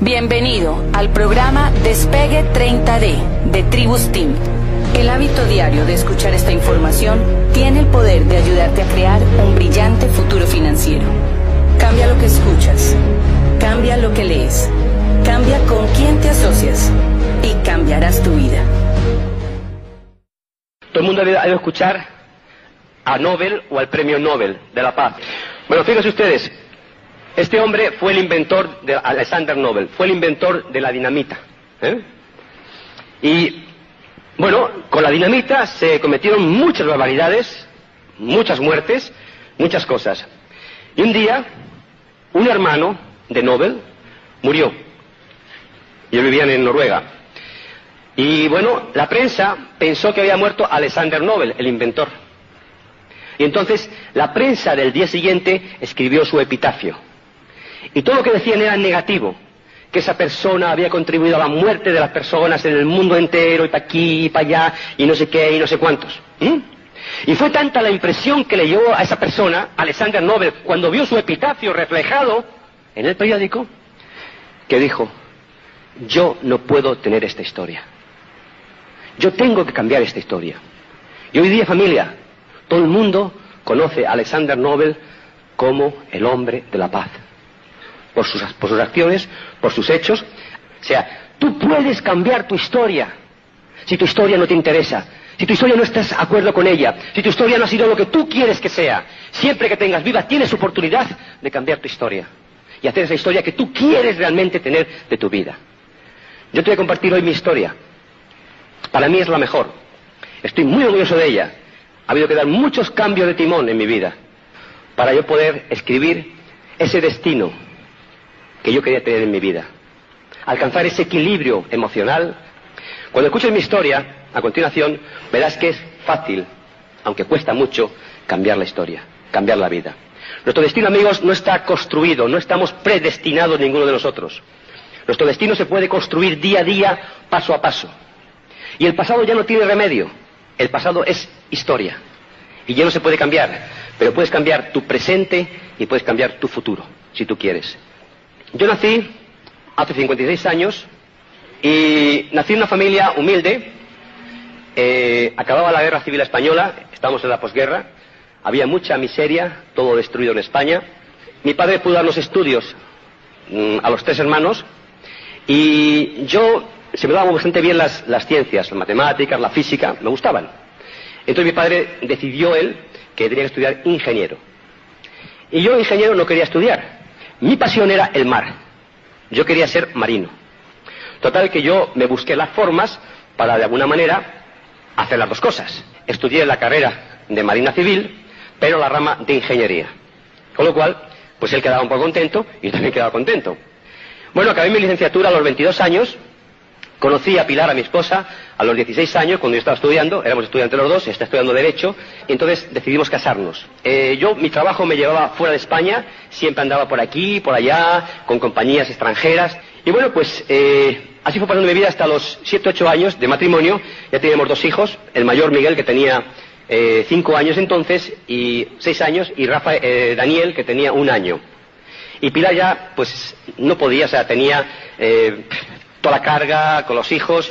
Bienvenido al programa Despegue 30D de Tribus Team. El hábito diario de escuchar esta información tiene el poder de ayudarte a crear un brillante futuro financiero. Cambia lo que escuchas, cambia lo que lees, cambia con quién te asocias y cambiarás tu vida. Todo el mundo ha debido escuchar a Nobel o al Premio Nobel de la Paz. Bueno, fíjense ustedes, este hombre fue el inventor de Alexander Nobel, fue el inventor de la dinamita. ¿eh? Y bueno, con la dinamita se cometieron muchas barbaridades, muchas muertes, muchas cosas. Y un día, un hermano de Nobel murió. Y ellos vivían en Noruega. Y bueno, la prensa pensó que había muerto Alexander Nobel, el inventor. Y entonces la prensa del día siguiente escribió su epitafio. Y todo lo que decían era negativo, que esa persona había contribuido a la muerte de las personas en el mundo entero, y para aquí, y para allá, y no sé qué, y no sé cuántos. Y fue tanta la impresión que leyó a esa persona, Alexander Nobel, cuando vio su epitafio reflejado en el periódico, que dijo, yo no puedo tener esta historia. Yo tengo que cambiar esta historia. Y hoy día, familia, todo el mundo conoce a Alexander Nobel como el hombre de la paz por sus, acciones, por sus hechos. O sea, tú puedes cambiar tu historia si tu historia no te interesa, si tu historia no estás de acuerdo con ella, si tu historia no ha sido lo que tú quieres que sea. Siempre que tengas vida tienes oportunidad de cambiar tu historia y hacer esa historia que tú quieres realmente tener de tu vida. Yo te voy a compartir hoy mi historia. Para mí es la mejor. Estoy muy orgulloso de ella. Ha habido que dar muchos cambios de timón en mi vida para yo poder escribir ese destino que yo quería tener en mi vida. Alcanzar ese equilibrio emocional. Cuando escuches mi historia, a continuación, verás que es fácil, aunque cuesta mucho, cambiar la historia, cambiar la vida. Nuestro destino, amigos, no está construido, no estamos predestinados ninguno de nosotros. Nuestro destino se puede construir día a día, paso a paso. Y el pasado ya no tiene remedio. El pasado es historia. Y ya no se puede cambiar. Pero puedes cambiar tu presente y puedes cambiar tu futuro, si tú quieres. Yo nací hace 56 años y nací en una familia humilde. Eh, acababa la guerra civil española, estamos en la posguerra, había mucha miseria, todo destruido en España. Mi padre pudo dar los estudios mm, a los tres hermanos y yo se me daban bastante bien las, las ciencias, las matemáticas, la física, me gustaban. Entonces mi padre decidió él que tenía que estudiar ingeniero. Y yo ingeniero no quería estudiar. Mi pasión era el mar. Yo quería ser marino. Total que yo me busqué las formas para de alguna manera hacer las dos cosas. Estudié la carrera de Marina Civil, pero la rama de ingeniería. Con lo cual, pues él quedaba un poco contento y yo también quedaba contento. Bueno, acabé mi licenciatura a los 22 años Conocí a Pilar, a mi esposa, a los 16 años, cuando yo estaba estudiando, éramos estudiantes los dos, está estudiando Derecho, y entonces decidimos casarnos. Eh, yo, mi trabajo me llevaba fuera de España, siempre andaba por aquí, por allá, con compañías extranjeras, y bueno, pues eh, así fue pasando mi vida hasta los 7, 8 años de matrimonio, ya teníamos dos hijos, el mayor Miguel, que tenía 5 eh, años entonces, y 6 años, y Rafa, Daniel, que tenía un año. Y Pilar ya, pues, no podía, o sea, tenía la carga con los hijos.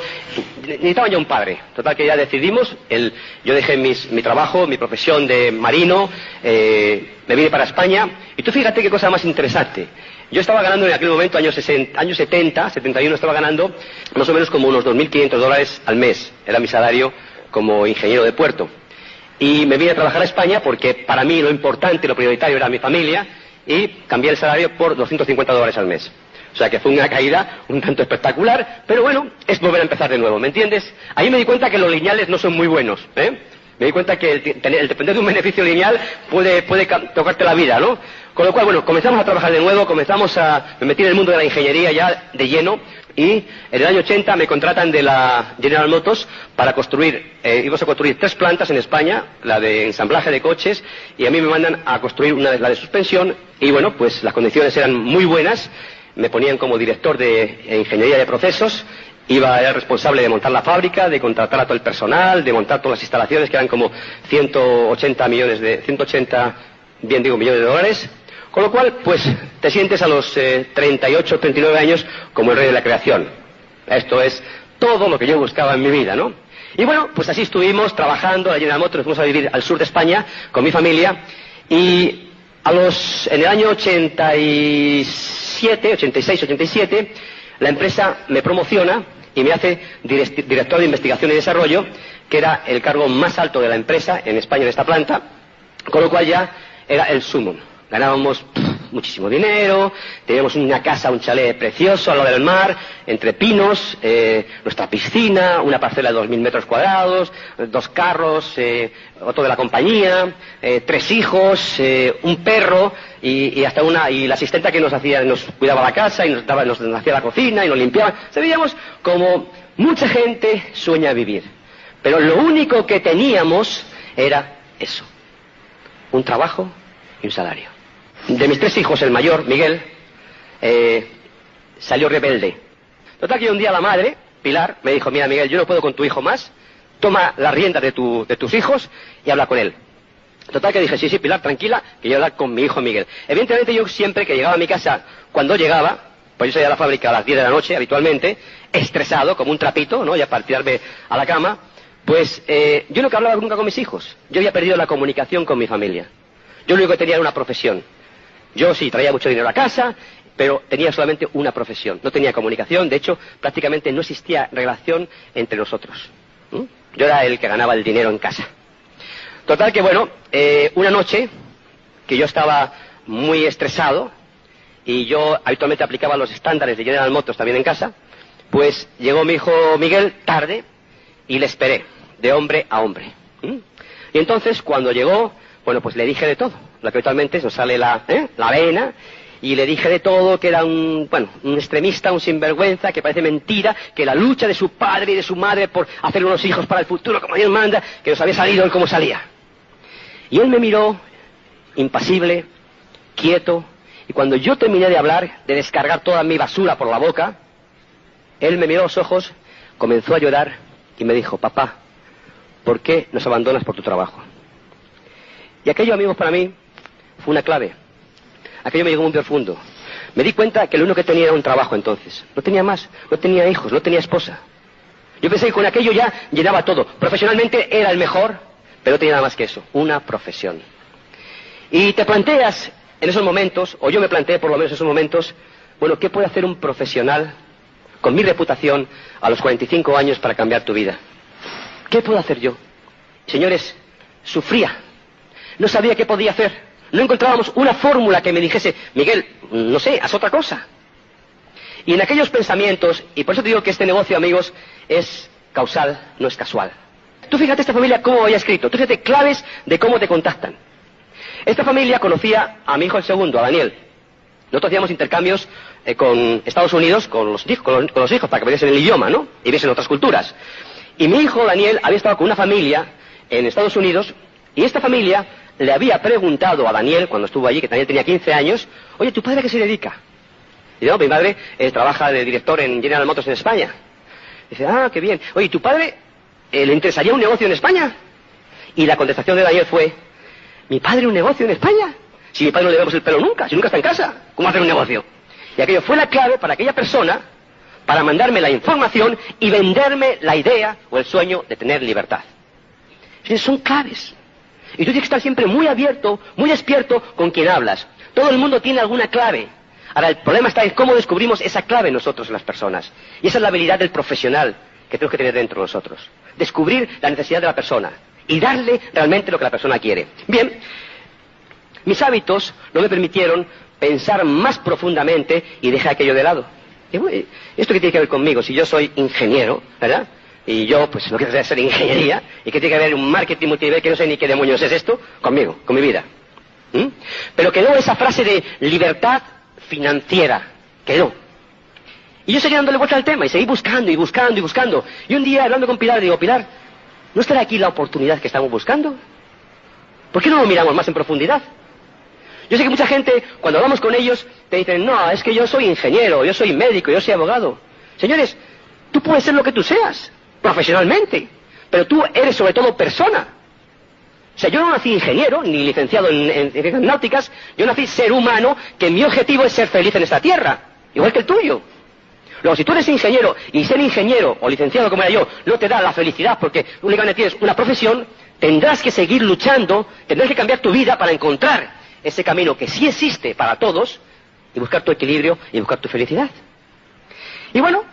Necesitaba ya un padre. Total que ya decidimos, el, yo dejé mi trabajo, mi profesión de marino, eh, me vine para España. Y tú fíjate qué cosa más interesante. Yo estaba ganando en aquel momento, años, 60, años 70, 71, estaba ganando más o menos como unos 2.500 dólares al mes. Era mi salario como ingeniero de puerto. Y me vine a trabajar a España porque para mí lo importante, lo prioritario era mi familia y cambié el salario por 250 dólares al mes. O sea que fue una caída un tanto espectacular, pero bueno, es volver a empezar de nuevo, ¿me entiendes? Ahí me di cuenta que los lineales no son muy buenos, ¿eh? Me di cuenta que el, depender de un beneficio lineal puede, puede tocarte la vida, ¿no? Con lo cual, bueno, comenzamos a trabajar de nuevo, comenzamos a... me metí en el mundo de la ingeniería ya de lleno y en el año 80 me contratan de la General Motors para construir, eh, íbamos a construir tres plantas en España, la de ensamblaje de coches, y a mí me mandan a construir una de la de suspensión, y bueno, pues las condiciones eran muy buenas, me ponían como director de ingeniería de procesos, iba era responsable de montar la fábrica, de contratar a todo el personal, de montar todas las instalaciones que eran como 180 millones de 180 bien digo millones de dólares, Con lo cual, pues, te sientes a los 38, 39 años como el rey de la creación. Esto es todo lo que yo buscaba en mi vida, ¿no? Y bueno, pues así estuvimos trabajando allí en la moto, nos fuimos a vivir al sur de España con mi familia y a los, en el año 87, 86, 87, la empresa me promociona y me hace director de investigación y desarrollo, que era el cargo más alto de la empresa en España en esta planta, con lo cual ya era el sumum. Ganábamos muchísimo dinero, teníamos una casa, un chalet precioso al lado del mar, entre pinos, eh, nuestra piscina, una parcela de 2.000 metros cuadrados, dos carros, eh, otro de la compañía, eh, tres hijos, un perro y, hasta una y la asistenta que nos hacía, nos cuidaba la casa y nos, daba, nos hacía la cocina y nos limpiaba. Se veíamos como mucha gente sueña vivir, pero lo único que teníamos era eso, un trabajo y un salario. De mis tres hijos, el mayor, Miguel, eh, salió rebelde. Total que un día la madre, Pilar, me dijo, mira Miguel, yo no puedo con tu hijo más, toma la rienda de, de tus hijos y habla con él. Total que dije, sí, sí, Pilar, tranquila, que yo hablar con mi hijo Miguel. Evidentemente yo siempre que llegaba a mi casa, cuando llegaba, pues yo salía a la fábrica a las 10 de la noche habitualmente, estresado, como un trapito, ¿no? Ya para tirarme a la cama, pues eh, yo que hablaba nunca con mis hijos. Yo había perdido la comunicación con mi familia. Yo lo único que tenía era una profesión. Yo sí traía mucho dinero a casa, pero tenía solamente una profesión. No tenía comunicación, de hecho, prácticamente no existía relación entre nosotros. Yo era el que ganaba el dinero en casa. Total que, bueno, eh, una noche que yo estaba muy estresado y yo habitualmente aplicaba los estándares de General Motors también en casa, pues llegó mi hijo Miguel tarde y le esperé, de hombre a hombre. Y entonces, cuando llegó, bueno, pues le dije de todo lo que habitualmente nos sale la, ¿eh? la vena, y le dije de todo que era un, bueno, un extremista, un sinvergüenza, que parece mentira, que la lucha de su padre y de su madre por hacer unos hijos para el futuro como Dios manda, que nos había salido él como salía. Y él me miró, impasible, quieto, y cuando yo terminé de hablar, de descargar toda mi basura por la boca, él me miró a los ojos, comenzó a llorar y me dijo, papá, ¿por qué nos abandonas por tu trabajo? Y aquello, amigos, para mí fue una clave. Aquello me llegó muy profundo. Me di cuenta que lo único que tenía era un trabajo entonces. No tenía más, no tenía hijos, no tenía esposa. Yo pensé que con aquello ya llenaba todo. Profesionalmente era el mejor, pero no tenía nada más que eso, una profesión. Y te planteas en esos momentos, o yo me planteé por lo menos en esos momentos, bueno, ¿qué puede hacer un profesional con mi reputación a los 45 años para cambiar tu vida? ¿Qué puedo hacer yo? Señores, sufría. No sabía qué podía hacer. No encontrábamos una fórmula que me dijese, Miguel, no sé, haz otra cosa. Y en aquellos pensamientos, y por eso te digo que este negocio, amigos, es causal, no es casual. Tú fíjate esta familia cómo había escrito, tú fíjate claves de cómo te contactan. Esta familia conocía a mi hijo el segundo, a Daniel. Nosotros hacíamos intercambios eh, con Estados Unidos, con los, con, los, hijos, para que viesen el idioma, ¿no? Y viesen otras culturas. Y mi hijo Daniel había estado con una familia en Estados Unidos, y esta familia le había preguntado a Daniel, cuando estuvo allí, que Daniel tenía 15 años, oye, ¿tu padre a qué se dedica? Y dice, no, mi madre eh, trabaja de director en General Motors en España. dice, ah, qué bien. Oye, ¿tu padre le interesaría un negocio en España? Y la contestación de Daniel fue, ¿mi padre un negocio en España? Si mi padre no le vemos el pelo nunca, si nunca está en casa, ¿cómo hacer un negocio? Y aquello fue la clave para aquella persona para mandarme la información y venderme la idea o el sueño de tener libertad. Son claves. Y tú tienes que estar siempre muy abierto, muy despierto con quien hablas. Todo el mundo tiene alguna clave. Ahora, el problema está en cómo descubrimos esa clave nosotros las personas. Y esa es la habilidad del profesional que tenemos que tener dentro de nosotros. Descubrir la necesidad de la persona y darle realmente lo que la persona quiere. Bien, mis hábitos no me permitieron pensar más profundamente y dejar aquello de lado. ¿Esto qué tiene que ver conmigo? Si yo soy ingeniero, ¿verdad? y yo pues no quiero hacer ingeniería y que tiene que haber un marketing multinivel que no sé ni qué demonios es esto, conmigo, con mi vida. ¿Mm? Pero quedó esa frase de libertad financiera, quedó. Y yo seguí dándole vuelta al tema y seguí buscando y buscando y buscando. Y un día hablando con Pilar digo, Pilar, ¿no estará aquí la oportunidad que estamos buscando? ¿Por qué no lo miramos más en profundidad? Yo sé que mucha gente, cuando hablamos con ellos, te dicen, no, es que yo soy ingeniero, yo soy médico, yo soy abogado. Señores, tú puedes ser lo que tú seas profesionalmente, pero tú eres sobre todo persona. O sea, yo no nací ingeniero, ni licenciado en, en, náuticas, yo nací ser humano, que mi objetivo es ser feliz en esta tierra, igual que el tuyo. Luego, si tú eres ingeniero y ser ingeniero o licenciado como era yo no te da la felicidad porque únicamente tienes una profesión, tendrás que seguir luchando, tendrás que cambiar tu vida para encontrar ese camino que sí existe para todos y buscar tu equilibrio y buscar tu felicidad. Y bueno,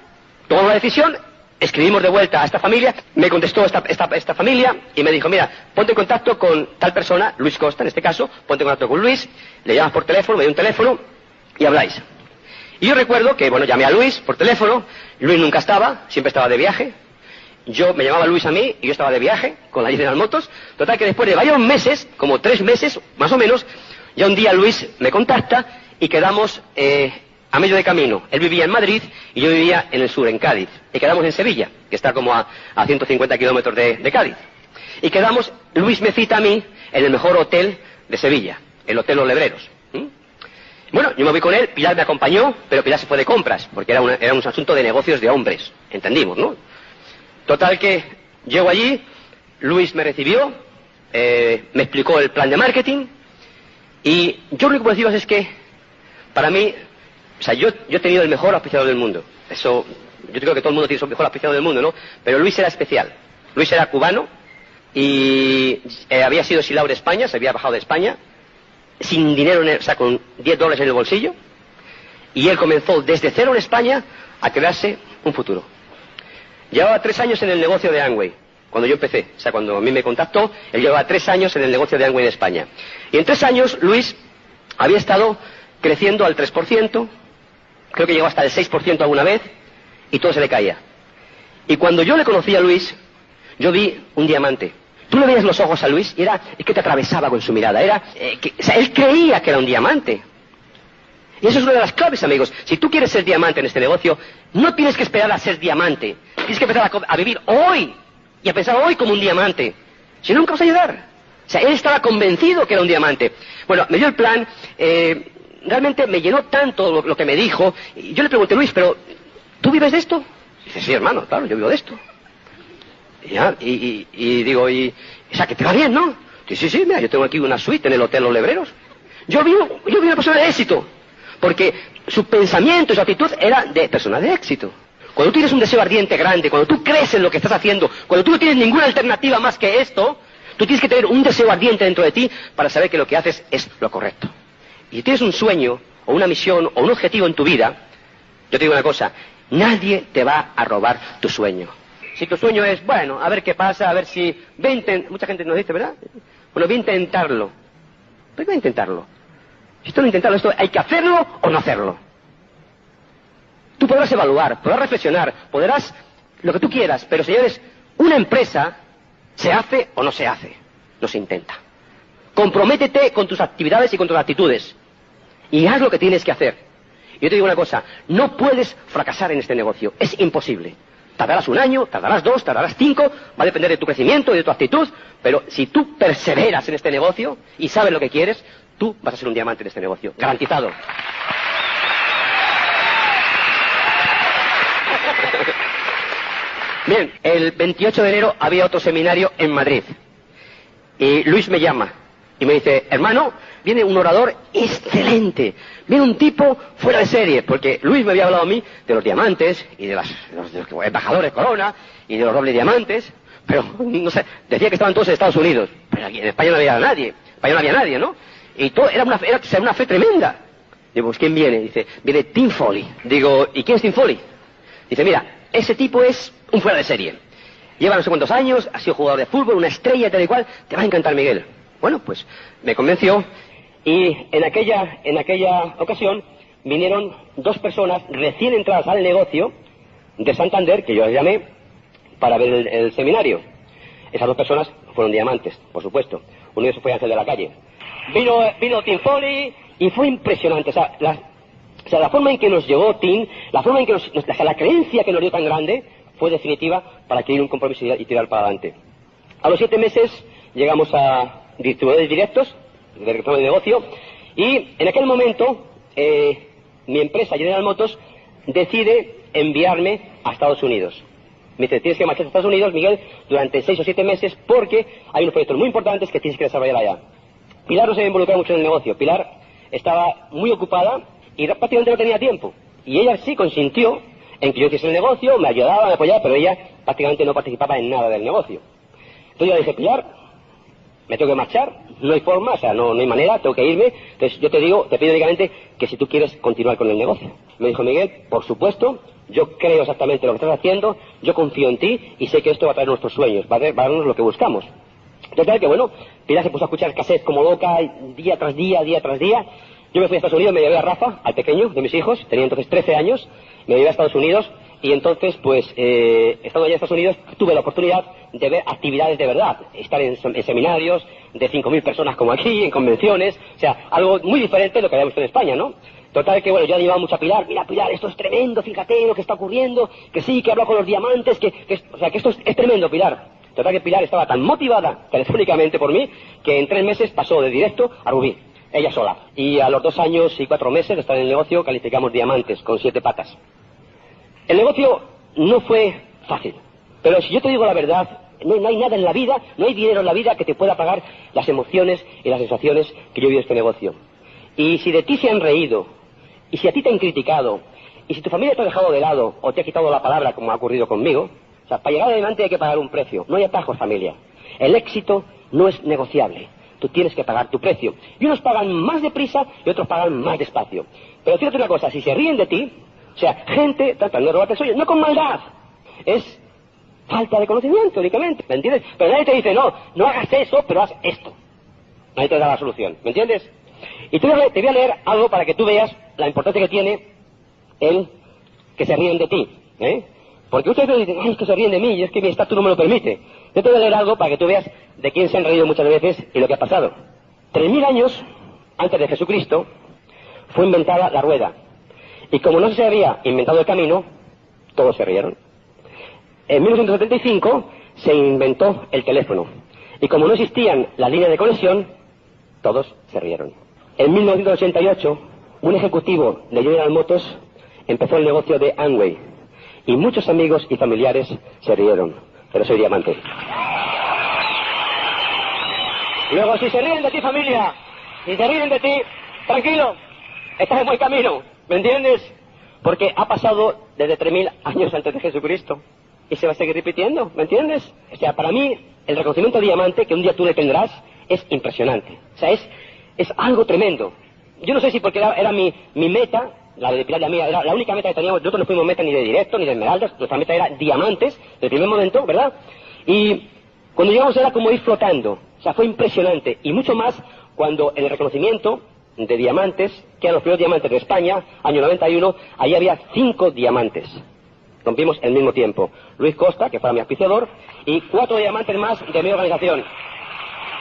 tomamos la decisión, escribimos de vuelta a esta familia, me contestó esta, esta, familia y me dijo, mira, ponte en contacto con tal persona, Luis Costa en este caso, ponte en contacto con Luis, le llamas por teléfono, me dio un teléfono y habláis. Y yo recuerdo que, bueno, llamé a Luis por teléfono, Luis nunca estaba, siempre estaba de viaje, yo me llamaba Luis a mí y yo estaba de viaje con la General Motos, total que después de varios meses, como tres meses más o menos, ya un día Luis me contacta y quedamos eh, a medio de camino. Él vivía en Madrid y yo vivía en el sur, en Cádiz. Y quedamos en Sevilla, que está como a, 150 kilómetros de, Cádiz. Y quedamos, Luis me cita a mí en el mejor hotel de Sevilla, el Hotel Los Lebreros. Yo me voy con él, Pilar me acompañó, pero Pilar se fue de compras, porque era, era un asunto de negocios de hombres, entendimos, ¿no? Total que llego allí, Luis me recibió, eh, me explicó el plan de marketing, y yo lo que puedo deciros es que, para mí, o sea, yo, yo he tenido el mejor auspiciador del mundo. Eso, yo creo que todo el mundo tiene su mejor auspiciador del mundo, ¿no? Pero Luis era especial. Luis era cubano y eh, había sido de España, se había bajado de España, sin dinero, en o sea, con 10 dólares en el bolsillo. Y él comenzó desde cero en España a crearse un futuro. Llevaba tres años en el negocio de Angway, cuando yo empecé. O sea, cuando a mí me contactó, él llevaba tres años en el negocio de Angway en España. Y en tres años, Luis había estado creciendo al 3%, creo que llegó hasta el 6% alguna vez, y todo se le caía. Y cuando yo le conocí a Luis, yo vi un diamante. Tú le veías los ojos a Luis y era es que te atravesaba con su mirada. Era, eh, que, él creía que era un diamante. Y eso es una de las claves, amigos. Si tú quieres ser diamante en este negocio, no tienes que esperar a ser diamante. Tienes que empezar a, vivir hoy y a pensar hoy como un diamante. Si no, nunca vas a llegar. O sea, él estaba convencido que era un diamante. Bueno, me dio el plan. Eh, realmente me llenó tanto lo, que me dijo. Yo le pregunté, Luis, pero ¿tú vives de esto? dice, sí, hermano, claro, yo vivo de esto. Y, y, digo, y, o sea, que te va bien, ¿no? Dice, sí, sí, mira, yo tengo aquí una suite en el Hotel Los Lebreros. Yo vivo, yo vivo una persona de éxito. Porque su pensamiento, su actitud era de persona de éxito. Cuando tú tienes un deseo ardiente grande, cuando tú crees en lo que estás haciendo, cuando tú no tienes ninguna alternativa más que esto, tú tienes que tener un deseo ardiente dentro de ti para saber que lo que haces es lo correcto. Y si tienes un sueño, o una misión, o un objetivo en tu vida, yo te digo una cosa, nadie te va a robar tu sueño. Si tu sueño es, bueno, a ver qué pasa, a ver si... Mucha gente nos dice, ¿verdad? Bueno, voy a intentarlo. Pues voy a intentarlo. Esto no intentarlo, esto hay que hacerlo o no hacerlo. Tú podrás evaluar, podrás reflexionar, podrás lo que tú quieras, pero señores, una empresa se hace o no se hace, no se intenta. Comprométete con tus actividades y con tus actitudes y haz lo que tienes que hacer. Yo te digo una cosa, no puedes fracasar en este negocio, es imposible. Tardarás un año, tardarás dos, tardarás cinco, va a depender de tu crecimiento y de tu actitud, pero si tú perseveras en este negocio y sabes lo que quieres, tú vas a ser un diamante en este negocio, garantizado. Bien, el 28 de enero había otro seminario en Madrid. Y Luis me llama y me dice, hermano, viene un orador excelente, viene un tipo fuera de serie, porque Luis me había hablado a mí de los diamantes y de, los, embajadores Corona y de los dobles diamantes, pero no sé, decía que estaban todos en Estados Unidos, pero aquí en España no había nadie, en España no había nadie, ¿no? Y todo era una, era, una fe tremenda. Digo, pues ¿quién viene? Dice, viene Tim Foley. Digo, ¿y quién es Tim Foley? Dice, mira, ese tipo es un fuera de serie. Lleva no sé cuántos años, ha sido jugador de fútbol, una estrella tal y cual, te va a encantar Miguel. Bueno, pues me convenció y en aquella, en aquella ocasión vinieron dos personas recién entradas al negocio de Santander, que yo las llamé, para ver el, seminario. Esas dos personas fueron diamantes, por supuesto. Uno de ellos fue Ángel de la Calle. Vino, vino Tim Foley y fue impresionante. O sea, la, forma en que nos llevó Tim, la forma en que nos, la creencia que nos dio tan grande, fue definitiva para adquirir un compromiso y tirar para adelante. A los siete meses llegamos a, distribuidores directos, director de negocio, y en aquel momento eh, mi empresa General Motors decide enviarme a Estados Unidos. Me dice, tienes que marchar a Estados Unidos, Miguel, durante seis o siete meses porque hay unos proyectos muy importantes que tienes que desarrollar allá. Pilar no se había involucrado mucho en el negocio. Pilar estaba muy ocupada y prácticamente no tenía tiempo. Y ella sí consintió en que yo hiciese el negocio, me ayudaba, me apoyaba, pero ella prácticamente no participaba en nada del negocio. Entonces yo le dije, Pilar, me tengo que marchar, no hay forma, o sea, no, no hay manera, tengo que irme. Entonces yo te digo, te pido únicamente que si tú quieres continuar con el negocio. Me dijo Miguel, por supuesto, yo creo exactamente lo que estás haciendo, yo confío en ti y sé que esto va a traer nuestros sueños, va a, darnos lo que buscamos. Total que bueno, Pilar se puso a escuchar cassettes como loca, día tras día, día tras día. Yo me fui a Estados Unidos, me llevé a Rafa, al pequeño de mis hijos, tenía entonces 13 años, me llevé a Estados Unidos y entonces, pues, eh, estando allá en Estados Unidos, tuve la oportunidad de ver actividades de verdad, estar en, seminarios de 5.000 personas como aquí, en convenciones, o sea, algo muy diferente de lo que habíamos visto en España, ¿no? Total que, bueno, yo animaba mucho a Pilar, mira Pilar, esto es tremendo, fíjate lo que está ocurriendo, que sí, que hablo con los diamantes, que, o sea, que esto es, tremendo, Pilar. Total que Pilar estaba tan motivada telefónicamente por mí que en tres meses pasó de directo a Rubí, ella sola. Y a los dos años y cuatro meses de estar en el negocio calificamos diamantes con siete patas. El negocio no fue fácil, pero si yo te digo la verdad, no, hay nada en la vida, no hay dinero en la vida que te pueda pagar las emociones y las sensaciones que yo vivido en este negocio. Y si de ti se han reído, y si a ti te han criticado, y si tu familia te ha dejado de lado o te ha quitado la palabra como ha ocurrido conmigo, o sea, para llegar adelante hay que pagar un precio. No hay atajos, familia. El éxito no es negociable. Tú tienes que pagar tu precio. Y unos pagan más deprisa y otros pagan más despacio. Pero fíjate una cosa, si se ríen de ti, o sea, gente tratando de robarte el no con maldad, es falta de conocimiento, únicamente, ¿me entiendes? Pero nadie te dice, no, no hagas eso, pero haz esto. Nadie te da la solución, ¿me entiendes? Y te voy, a, te voy a leer algo para que tú veas la importancia que tiene el que se ríen de ti, ¿eh? Porque ustedes dicen, ay, es que se ríen de mí, y es que mi estatus no me lo permite. Yo te voy a leer algo para que tú veas de quién se han reído muchas veces y lo que ha pasado. Tres mil años antes de Jesucristo fue inventada la rueda. Y como no se había inventado el camino, todos se rieron. En 1975 se inventó el teléfono. Y como no existían las líneas de conexión, todos se rieron. En 1988, un ejecutivo de General Motors empezó el negocio de Amway. Y muchos amigos y familiares se rieron. Pero soy diamante. Luego, si se ríen de ti, familia, si se ríen de ti, tranquilo, estás en buen camino. ¿Me entiendes? Porque ha pasado desde 3.000 años antes de Jesucristo y se va a seguir repitiendo, ¿me entiendes? O sea, para mí el reconocimiento diamante que un día tú le tendrás es impresionante. O sea, es, es algo tremendo. Yo no sé si porque era, mi, mi, meta, la de Pilar la mía, era la única meta que teníamos, nosotros no fuimos meta ni de directo ni de esmeraldas, nuestra meta era diamantes, desde el primer momento, ¿verdad? Y cuando llegamos era como ir flotando, o sea, fue impresionante. Y mucho más cuando el reconocimiento de diamantes, que eran los primeros diamantes de España, año 91, ahí había cinco diamantes. Rompimos el mismo tiempo. Luis Costa, que fue mi auspiciador, y cuatro diamantes más de mi organización.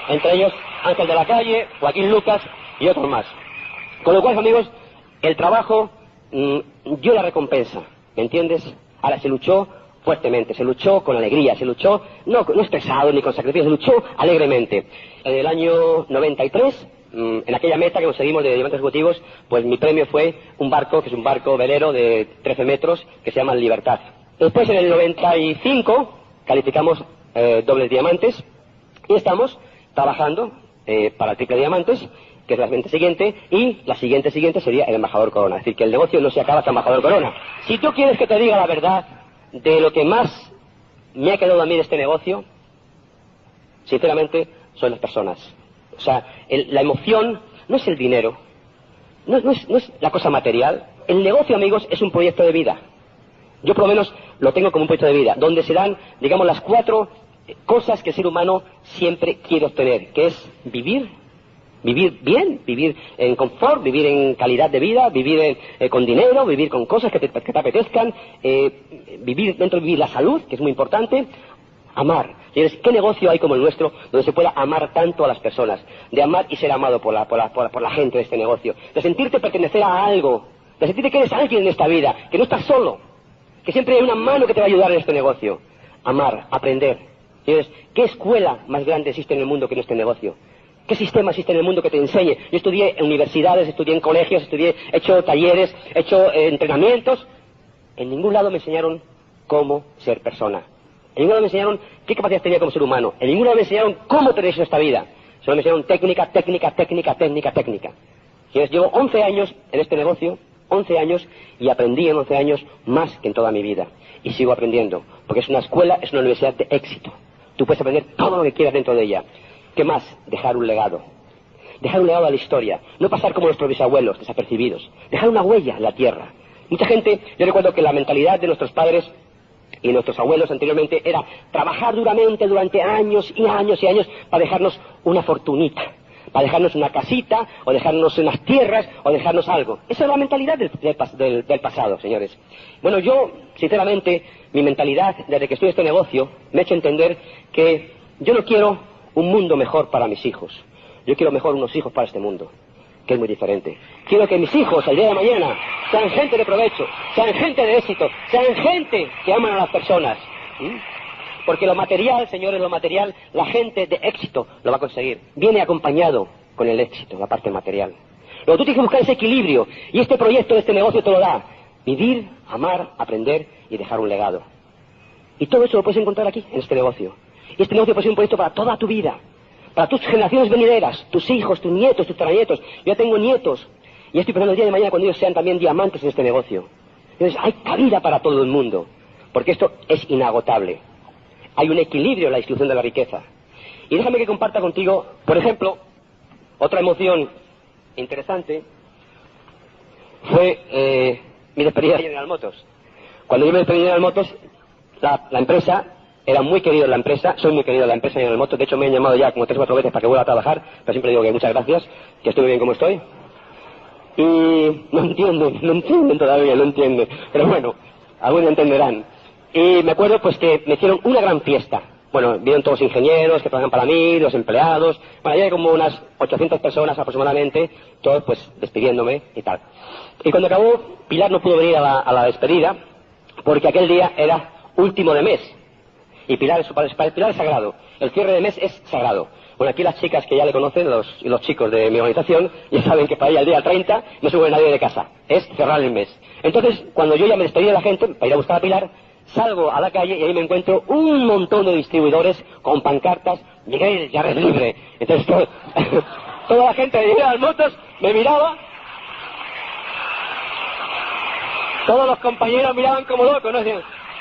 Entre ellos Ángel de la Calle, Joaquín Lucas y otros más. Con lo cual, amigos, el trabajo mm, dio la recompensa, ¿me entiendes? Ahora se luchó fuertemente, se luchó con alegría, se luchó no, no estresado ni con sacrificio, se luchó alegremente. En el año 93 Mm, en aquella meta que conseguimos de diamantes ejecutivos, pues mi premio fue un barco, que es un barco velero de 13 metros, que se llama Libertad. Después, en el 95, calificamos eh, dobles diamantes y estamos trabajando eh, para triple diamantes, que es la siguiente siguiente, y la siguiente siguiente sería el embajador corona. Es decir, que el negocio no se acaba hasta embajador corona. Si tú quieres que te diga la verdad de lo que más me ha quedado a mí de este negocio, sinceramente, son las personas. O sea, la emoción no es el dinero, no, es, la cosa material. El negocio, amigos, es un proyecto de vida. Yo por lo menos lo tengo como un proyecto de vida, donde se dan, digamos, las cuatro cosas que el ser humano siempre quiere obtener, que es vivir, vivir bien, vivir en confort, vivir en calidad de vida, vivir eh, con dinero, vivir con cosas que te, apetezcan, eh, vivir dentro de vivir la salud, que es muy importante, amar. ¿Qué negocio hay como el nuestro donde se pueda amar tanto a las personas? De amar y ser amado por la, gente de este negocio. De sentirte pertenecer a algo. De sentirte que eres alguien en esta vida. Que no estás solo. Que siempre hay una mano que te va a ayudar en este negocio. Amar, aprender. ¿Qué escuela más grande existe en el mundo que en este negocio? ¿Qué sistema existe en el mundo que te enseñe? Yo estudié en universidades, estudié en colegios, estudié, he hecho talleres, he hecho eh, entrenamientos. En ningún lado me enseñaron cómo ser persona En ningún lado me enseñaron qué capacidad tenía como ser humano. En ningún lado me enseñaron cómo tener esta vida. Solo me enseñaron técnica, técnica, técnica, técnica, técnica. Señores, llevo 11 años en este negocio, 11 años, y aprendí en 11 años más que en toda mi vida. Y sigo aprendiendo, porque es una escuela, es una universidad de éxito. Tú puedes aprender todo lo que quieras dentro de ella. ¿Qué más? Dejar un legado. Dejar un legado a la historia. No pasar como nuestros bisabuelos, desapercibidos. Dejar una huella en la tierra. Mucha gente, yo recuerdo que la mentalidad de nuestros padres y nuestros abuelos anteriormente era trabajar duramente durante años y años y años para dejarnos una fortunita, para dejarnos una casita, o dejarnos unas tierras, o dejarnos algo. Esa es la mentalidad del, del pasado, señores. Bueno, yo, sinceramente, mi mentalidad, desde que estoy en este negocio, me ha hecho entender que yo no quiero un mundo mejor para mis hijos. Yo quiero mejor unos hijos para este mundo que es muy diferente. Quiero que mis hijos el día de mañana sean gente de provecho, sean gente de éxito, sean gente que aman a las personas. Porque lo material, señores, lo material, la gente de éxito lo va a conseguir. Viene acompañado con el éxito, la parte material. Lo que tú tienes que buscar ese equilibrio. Y este proyecto, este negocio te lo da. Vivir, amar, aprender y dejar un legado. Y todo eso lo puedes encontrar aquí, en este negocio. Y este negocio puede ser un proyecto para toda tu vida para tus generaciones venideras, tus hijos, tus nietos, tus tranietos. Yo ya tengo nietos y estoy pensando el día de mañana cuando ellos sean también diamantes en este negocio. Entonces hay cabida para todo el mundo, porque esto es inagotable. Hay un equilibrio en la distribución de la riqueza. Y déjame que comparta contigo, por ejemplo, otra emoción interesante fue eh, mi despedida de General Motors. Cuando yo me despedí de General Motors, la empresa era muy querido en la empresa, soy muy querido en la empresa en el moto. De hecho, me han llamado ya como tres o cuatro veces para que vuelva a trabajar, pero siempre digo que muchas gracias, que estoy bien como estoy. Y no entienden, no entienden todavía, no entienden. Pero bueno, algunos entenderán. Y me acuerdo pues que me hicieron una gran fiesta. Bueno, vieron todos los ingenieros que trabajan para mí, los empleados. Bueno, hay como unas 800 personas aproximadamente, todos pues despidiéndome y tal. Y cuando acabó, Pilar no pudo venir a la, a la despedida, porque aquel día era último de mes. Y Pilar es, para Pilar es sagrado. El cierre de mes es sagrado. Bueno, aquí las chicas que ya le conocen, los, chicos de mi organización, ya saben que para ella el día 30 no se mueve nadie de casa. Es cerrar el mes. Entonces, cuando yo ya me despedí de la gente para ir a buscar a Pilar, salgo a la calle y ahí me encuentro un montón de distribuidores con pancartas, Miguel, ya eres libre. Entonces, toda la gente de las motos me miraba. Todos los compañeros miraban como locos, ¿no?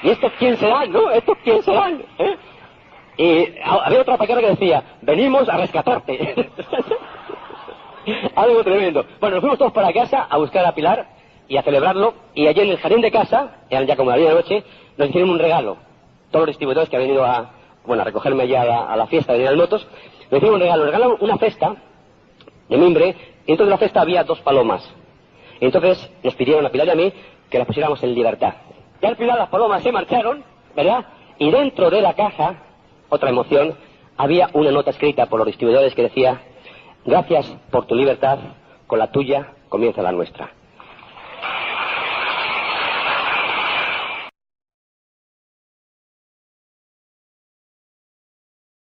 ¿Y estos quién serán, no? ¿Estos quién serán? ¿Eh? Y había otra paquera que decía, venimos a rescatarte. Algo tremendo. Bueno, nos fuimos todos para casa a buscar a Pilar y a celebrarlo. Y allí en el jardín de casa, eran ya como la de noche, nos hicieron un regalo. Todos los distribuidores que han venido a, bueno, a recogerme ya a la, fiesta de General Motos, nos hicieron un regalo. Nos regalaron una cesta de mimbre y entonces en la cesta había dos palomas. Entonces nos pidieron a Pilar y a mí que las pusiéramos en libertad. Y al final las palomas se marcharon, ¿verdad? Y dentro de la caja, otra emoción, había una nota escrita por los distribuidores que decía, gracias por tu libertad, con la tuya comienza la nuestra.